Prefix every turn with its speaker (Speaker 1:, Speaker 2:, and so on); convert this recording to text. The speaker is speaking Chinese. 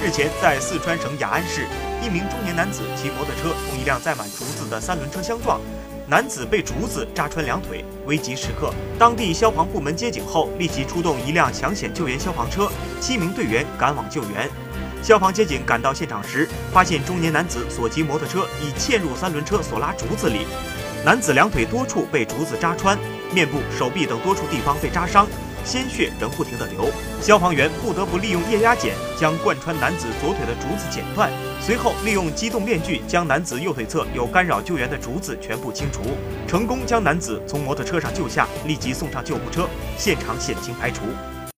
Speaker 1: 日前，在四川省雅安市，一名中年男子骑摩托车同一辆载满竹子的三轮车相撞，男子被竹子扎穿两腿。危急时刻，当地消防部门接警后，立即出动一辆抢险救援消防车，七名队员赶往救援。消防接警赶到现场时，发现中年男子所骑摩托车已嵌入三轮车所拉竹子里，男子两腿多处被竹子扎穿，面部、手臂等多处地方被扎伤。鲜血仍不停地流，消防员不得不利用液压剪将贯穿男子左腿的竹子剪断，随后利用机动面具将男子右腿侧有干扰救援的竹子全部清除，成功将男子从摩托车上救下，立即送上救护车，现场险情排除。